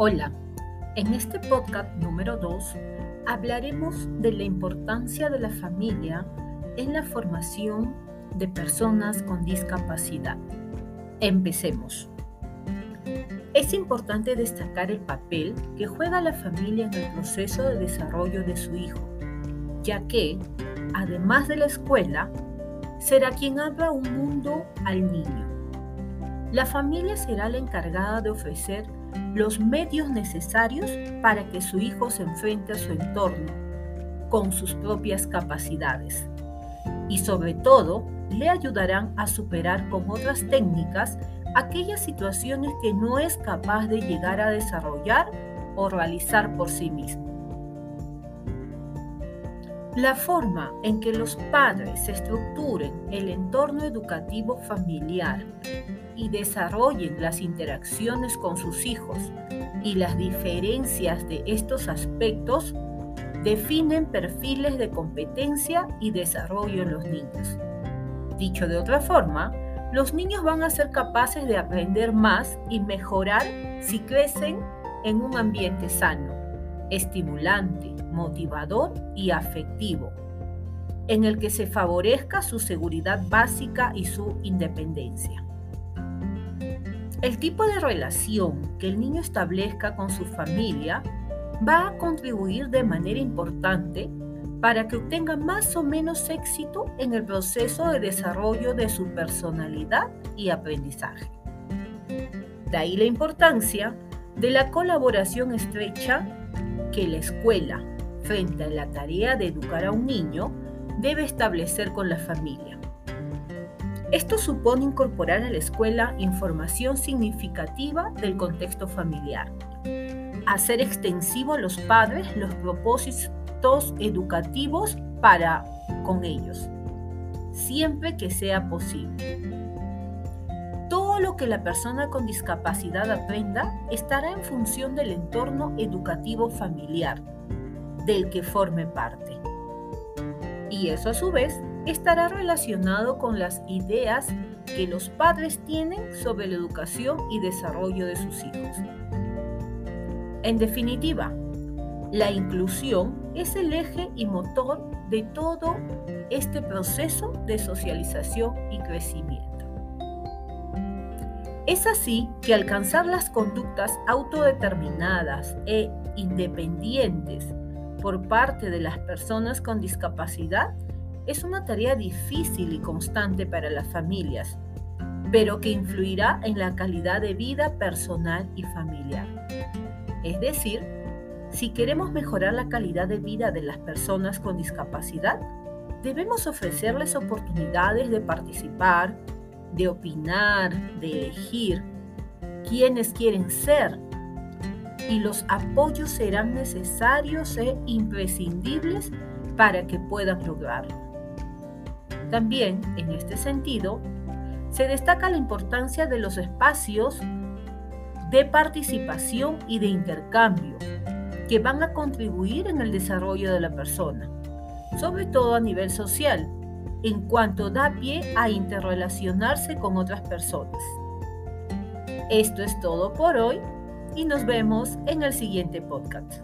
Hola, en este podcast número 2 hablaremos de la importancia de la familia en la formación de personas con discapacidad. Empecemos. Es importante destacar el papel que juega la familia en el proceso de desarrollo de su hijo, ya que, además de la escuela, será quien abra un mundo al niño. La familia será la encargada de ofrecer los medios necesarios para que su hijo se enfrente a su entorno con sus propias capacidades y sobre todo le ayudarán a superar con otras técnicas aquellas situaciones que no es capaz de llegar a desarrollar o realizar por sí mismo. La forma en que los padres estructuren el entorno educativo familiar y desarrollen las interacciones con sus hijos y las diferencias de estos aspectos definen perfiles de competencia y desarrollo en los niños. Dicho de otra forma, los niños van a ser capaces de aprender más y mejorar si crecen en un ambiente sano, estimulante, motivador y afectivo, en el que se favorezca su seguridad básica y su independencia. El tipo de relación que el niño establezca con su familia va a contribuir de manera importante para que obtenga más o menos éxito en el proceso de desarrollo de su personalidad y aprendizaje. De ahí la importancia de la colaboración estrecha que la escuela, frente a la tarea de educar a un niño, debe establecer con la familia. Esto supone incorporar a la escuela información significativa del contexto familiar, hacer extensivo a los padres los propósitos educativos para con ellos, siempre que sea posible. Todo lo que la persona con discapacidad aprenda estará en función del entorno educativo familiar del que forme parte. Y eso a su vez estará relacionado con las ideas que los padres tienen sobre la educación y desarrollo de sus hijos. En definitiva, la inclusión es el eje y motor de todo este proceso de socialización y crecimiento. Es así que alcanzar las conductas autodeterminadas e independientes por parte de las personas con discapacidad es una tarea difícil y constante para las familias, pero que influirá en la calidad de vida personal y familiar. Es decir, si queremos mejorar la calidad de vida de las personas con discapacidad, debemos ofrecerles oportunidades de participar, de opinar, de elegir quiénes quieren ser y los apoyos serán necesarios e imprescindibles para que puedan lograrlo. También, en este sentido, se destaca la importancia de los espacios de participación y de intercambio que van a contribuir en el desarrollo de la persona, sobre todo a nivel social, en cuanto da pie a interrelacionarse con otras personas. Esto es todo por hoy y nos vemos en el siguiente podcast.